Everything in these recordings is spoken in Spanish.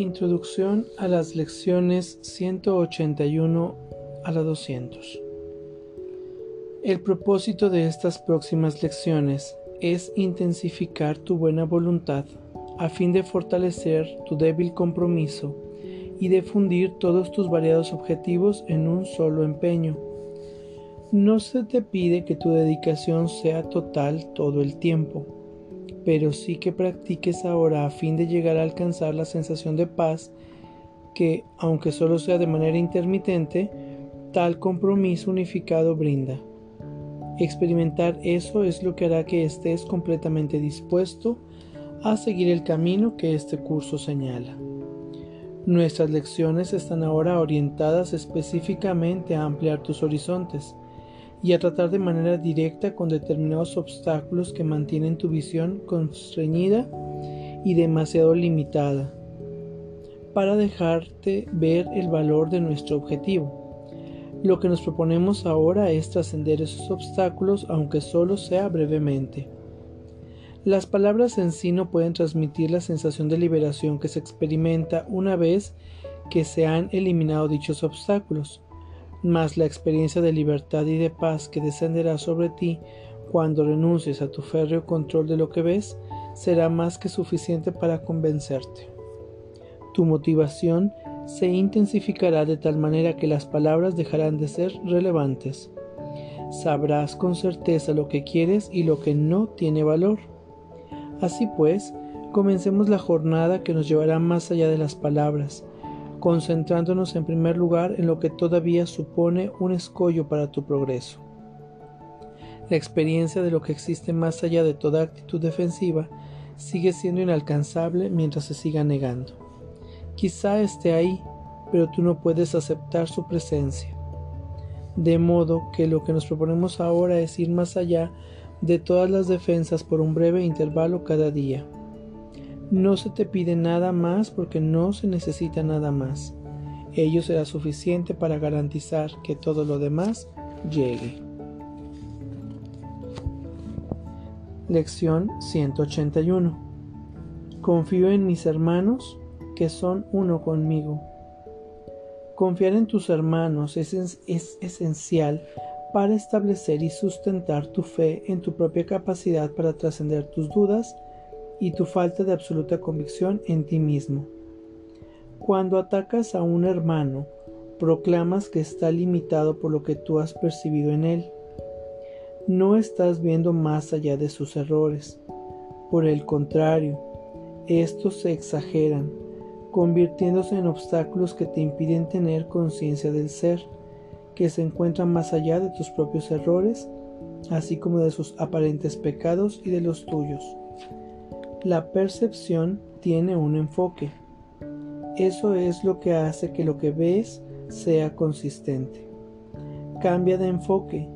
Introducción a las lecciones 181 a la 200. El propósito de estas próximas lecciones es intensificar tu buena voluntad a fin de fortalecer tu débil compromiso y de fundir todos tus variados objetivos en un solo empeño. No se te pide que tu dedicación sea total todo el tiempo, pero sí que practiques ahora a fin de llegar a alcanzar la sensación de paz que, aunque solo sea de manera intermitente, tal compromiso unificado brinda. Experimentar eso es lo que hará que estés completamente dispuesto a seguir el camino que este curso señala. Nuestras lecciones están ahora orientadas específicamente a ampliar tus horizontes y a tratar de manera directa con determinados obstáculos que mantienen tu visión constreñida y demasiado limitada para dejarte ver el valor de nuestro objetivo. Lo que nos proponemos ahora es trascender esos obstáculos aunque solo sea brevemente. Las palabras en sí no pueden transmitir la sensación de liberación que se experimenta una vez que se han eliminado dichos obstáculos, mas la experiencia de libertad y de paz que descenderá sobre ti cuando renuncies a tu férreo control de lo que ves será más que suficiente para convencerte. Tu motivación se intensificará de tal manera que las palabras dejarán de ser relevantes. Sabrás con certeza lo que quieres y lo que no tiene valor Así pues, comencemos la jornada que nos llevará más allá de las palabras, concentrándonos en primer lugar en lo que todavía supone un escollo para tu progreso. La experiencia de lo que existe más allá de toda actitud defensiva sigue siendo inalcanzable mientras se siga negando. Quizá esté ahí, pero tú no puedes aceptar su presencia. De modo que lo que nos proponemos ahora es ir más allá de todas las defensas por un breve intervalo cada día. No se te pide nada más porque no se necesita nada más. Ello será suficiente para garantizar que todo lo demás llegue. Lección 181. Confío en mis hermanos que son uno conmigo. Confiar en tus hermanos es, es esencial para establecer y sustentar tu fe en tu propia capacidad para trascender tus dudas y tu falta de absoluta convicción en ti mismo. Cuando atacas a un hermano, proclamas que está limitado por lo que tú has percibido en él. No estás viendo más allá de sus errores. Por el contrario, estos se exageran, convirtiéndose en obstáculos que te impiden tener conciencia del ser que se encuentran más allá de tus propios errores, así como de sus aparentes pecados y de los tuyos. La percepción tiene un enfoque. Eso es lo que hace que lo que ves sea consistente. Cambia de enfoque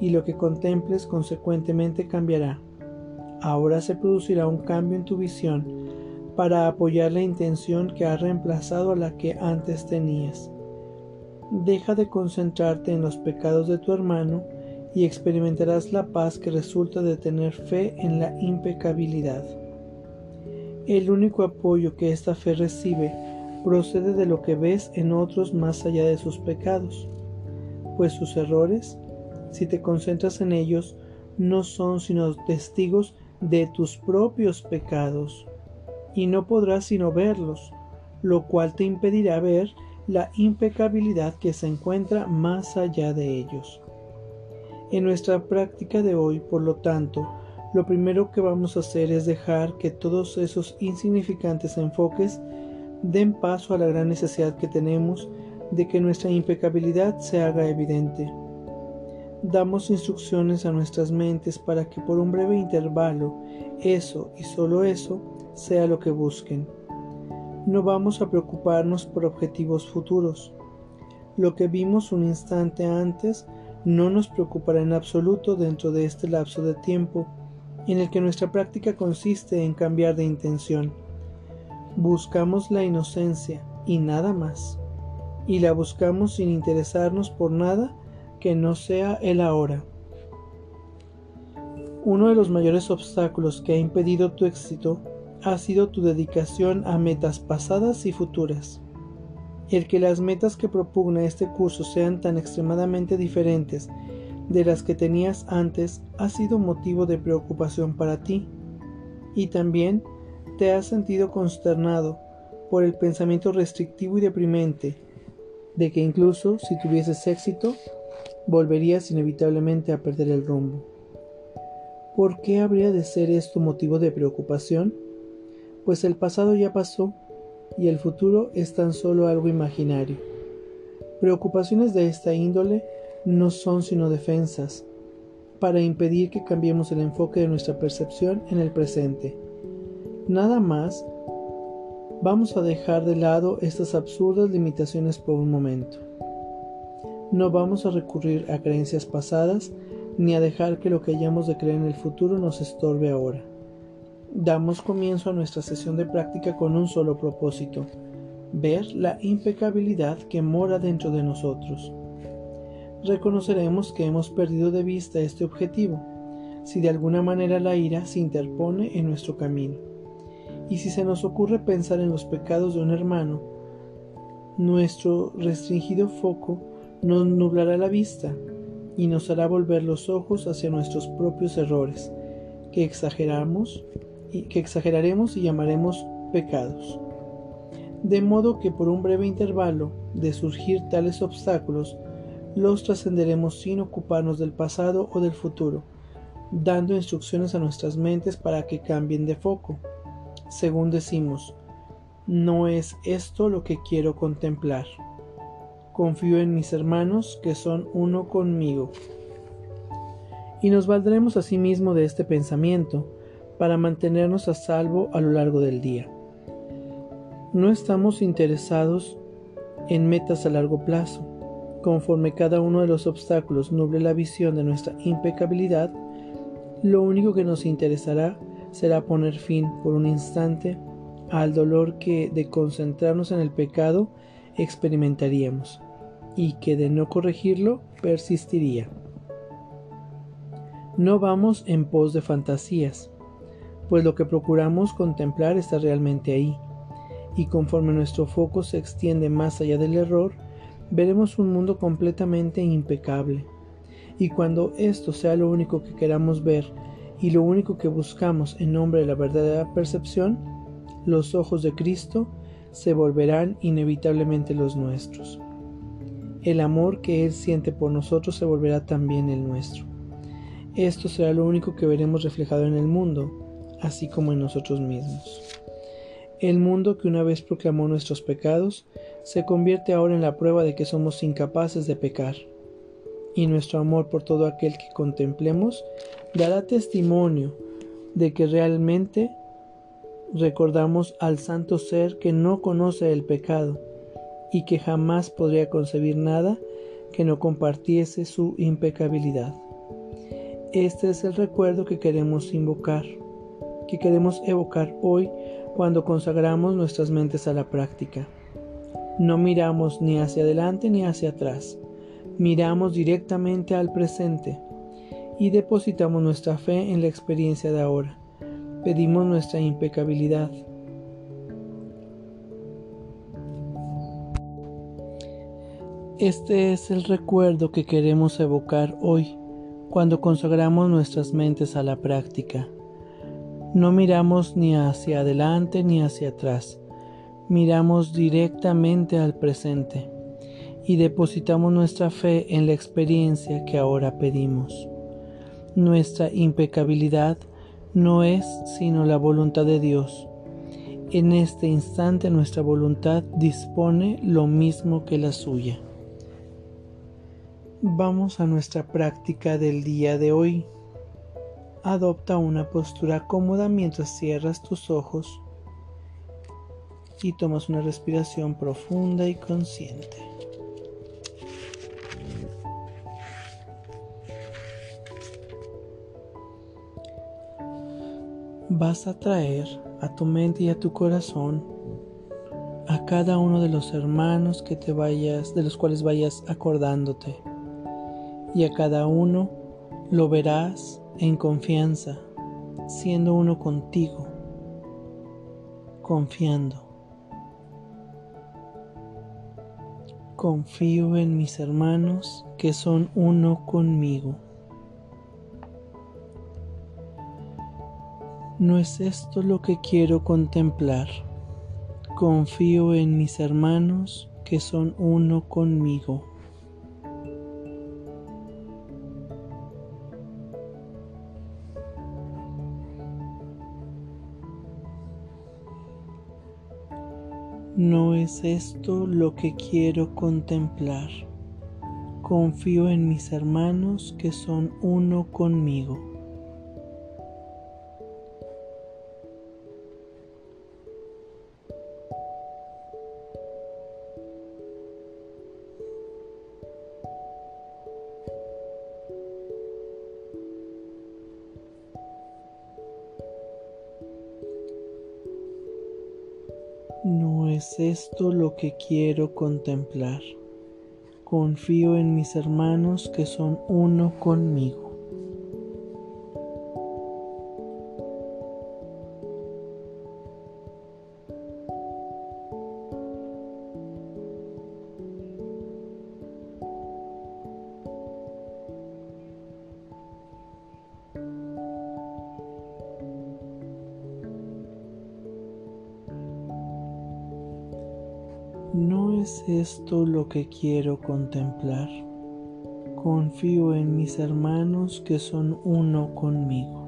y lo que contemples consecuentemente cambiará. Ahora se producirá un cambio en tu visión para apoyar la intención que ha reemplazado a la que antes tenías deja de concentrarte en los pecados de tu hermano y experimentarás la paz que resulta de tener fe en la impecabilidad. El único apoyo que esta fe recibe procede de lo que ves en otros más allá de sus pecados, pues sus errores, si te concentras en ellos, no son sino testigos de tus propios pecados, y no podrás sino verlos, lo cual te impedirá ver la impecabilidad que se encuentra más allá de ellos. En nuestra práctica de hoy, por lo tanto, lo primero que vamos a hacer es dejar que todos esos insignificantes enfoques den paso a la gran necesidad que tenemos de que nuestra impecabilidad se haga evidente. Damos instrucciones a nuestras mentes para que por un breve intervalo eso y solo eso sea lo que busquen no vamos a preocuparnos por objetivos futuros. Lo que vimos un instante antes no nos preocupará en absoluto dentro de este lapso de tiempo en el que nuestra práctica consiste en cambiar de intención. Buscamos la inocencia y nada más, y la buscamos sin interesarnos por nada que no sea el ahora. Uno de los mayores obstáculos que ha impedido tu éxito ha sido tu dedicación a metas pasadas y futuras. El que las metas que propugna este curso sean tan extremadamente diferentes de las que tenías antes ha sido motivo de preocupación para ti y también te has sentido consternado por el pensamiento restrictivo y deprimente de que incluso si tuvieses éxito volverías inevitablemente a perder el rumbo. ¿Por qué habría de ser esto motivo de preocupación? Pues el pasado ya pasó y el futuro es tan solo algo imaginario. Preocupaciones de esta índole no son sino defensas para impedir que cambiemos el enfoque de nuestra percepción en el presente. Nada más, vamos a dejar de lado estas absurdas limitaciones por un momento. No vamos a recurrir a creencias pasadas ni a dejar que lo que hayamos de creer en el futuro nos estorbe ahora. Damos comienzo a nuestra sesión de práctica con un solo propósito, ver la impecabilidad que mora dentro de nosotros. Reconoceremos que hemos perdido de vista este objetivo, si de alguna manera la ira se interpone en nuestro camino. Y si se nos ocurre pensar en los pecados de un hermano, nuestro restringido foco nos nublará la vista y nos hará volver los ojos hacia nuestros propios errores, que exageramos y que exageraremos y llamaremos pecados. De modo que por un breve intervalo de surgir tales obstáculos, los trascenderemos sin ocuparnos del pasado o del futuro, dando instrucciones a nuestras mentes para que cambien de foco. Según decimos, no es esto lo que quiero contemplar. Confío en mis hermanos que son uno conmigo. Y nos valdremos asimismo de este pensamiento para mantenernos a salvo a lo largo del día. No estamos interesados en metas a largo plazo. Conforme cada uno de los obstáculos nuble la visión de nuestra impecabilidad, lo único que nos interesará será poner fin por un instante al dolor que de concentrarnos en el pecado experimentaríamos y que de no corregirlo persistiría. No vamos en pos de fantasías, pues lo que procuramos contemplar está realmente ahí, y conforme nuestro foco se extiende más allá del error, veremos un mundo completamente impecable. Y cuando esto sea lo único que queramos ver y lo único que buscamos en nombre de la verdadera percepción, los ojos de Cristo se volverán inevitablemente los nuestros. El amor que Él siente por nosotros se volverá también el nuestro. Esto será lo único que veremos reflejado en el mundo, así como en nosotros mismos. El mundo que una vez proclamó nuestros pecados se convierte ahora en la prueba de que somos incapaces de pecar, y nuestro amor por todo aquel que contemplemos dará testimonio de que realmente recordamos al santo ser que no conoce el pecado y que jamás podría concebir nada que no compartiese su impecabilidad. Este es el recuerdo que queremos invocar, que queremos evocar hoy cuando consagramos nuestras mentes a la práctica. No miramos ni hacia adelante ni hacia atrás, miramos directamente al presente y depositamos nuestra fe en la experiencia de ahora. Pedimos nuestra impecabilidad, Este es el recuerdo que queremos evocar hoy cuando consagramos nuestras mentes a la práctica. No miramos ni hacia adelante ni hacia atrás, miramos directamente al presente y depositamos nuestra fe en la experiencia que ahora pedimos. Nuestra impecabilidad no es sino la voluntad de Dios. En este instante nuestra voluntad dispone lo mismo que la suya. Vamos a nuestra práctica del día de hoy. Adopta una postura cómoda mientras cierras tus ojos y tomas una respiración profunda y consciente. Vas a traer a tu mente y a tu corazón a cada uno de los hermanos que te vayas, de los cuales vayas acordándote y a cada uno lo verás en confianza, siendo uno contigo. confiando. Confío en mis hermanos que son uno conmigo. No es esto lo que quiero contemplar. Confío en mis hermanos que son uno conmigo. No es esto lo que quiero contemplar. Confío en mis hermanos que son uno conmigo. Que quiero contemplar. Confío en mis hermanos que son uno conmigo. Lo que quiero contemplar. Confío en mis hermanos que son uno conmigo.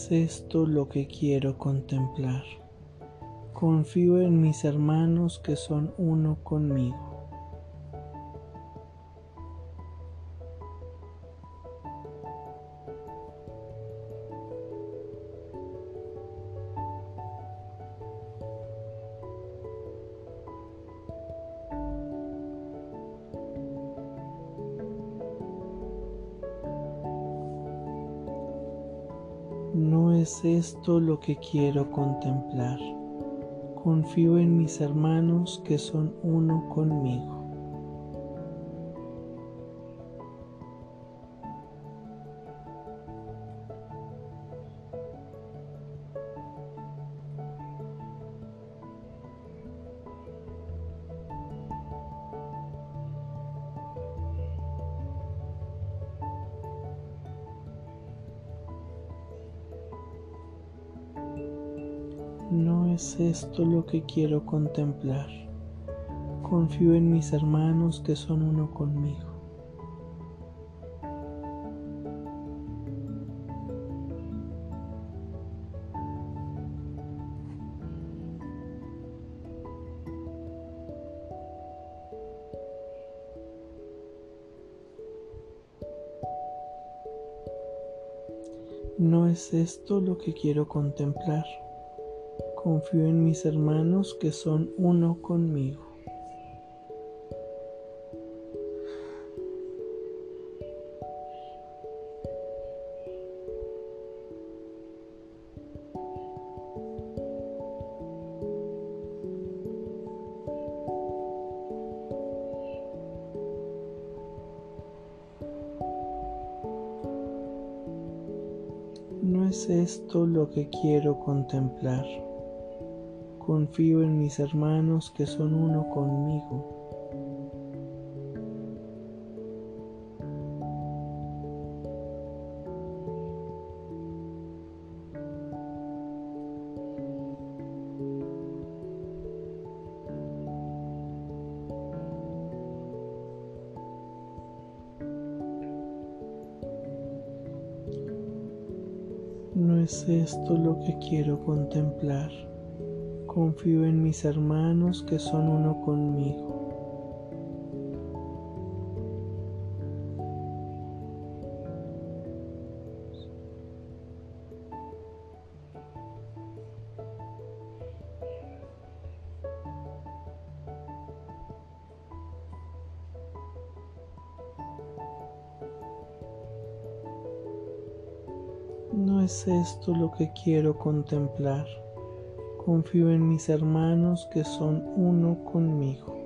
Es esto lo que quiero contemplar. Confío en mis hermanos que son uno conmigo. Esto lo que quiero contemplar. Confío en mis hermanos que son uno conmigo. No es esto lo que quiero contemplar. Confío en mis hermanos que son uno conmigo. No es esto lo que quiero contemplar. Confío en mis hermanos que son uno conmigo. No es esto lo que quiero contemplar. Confío en mis hermanos que son uno conmigo. No es esto lo que quiero contemplar. Confío en mis hermanos que son uno conmigo. No es esto lo que quiero contemplar. Confío en mis hermanos que son uno conmigo.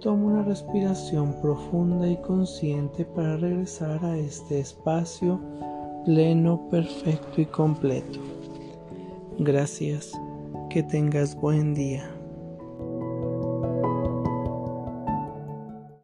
Toma una respiración profunda y consciente para regresar a este espacio pleno, perfecto y completo. Gracias. Que tengas buen día.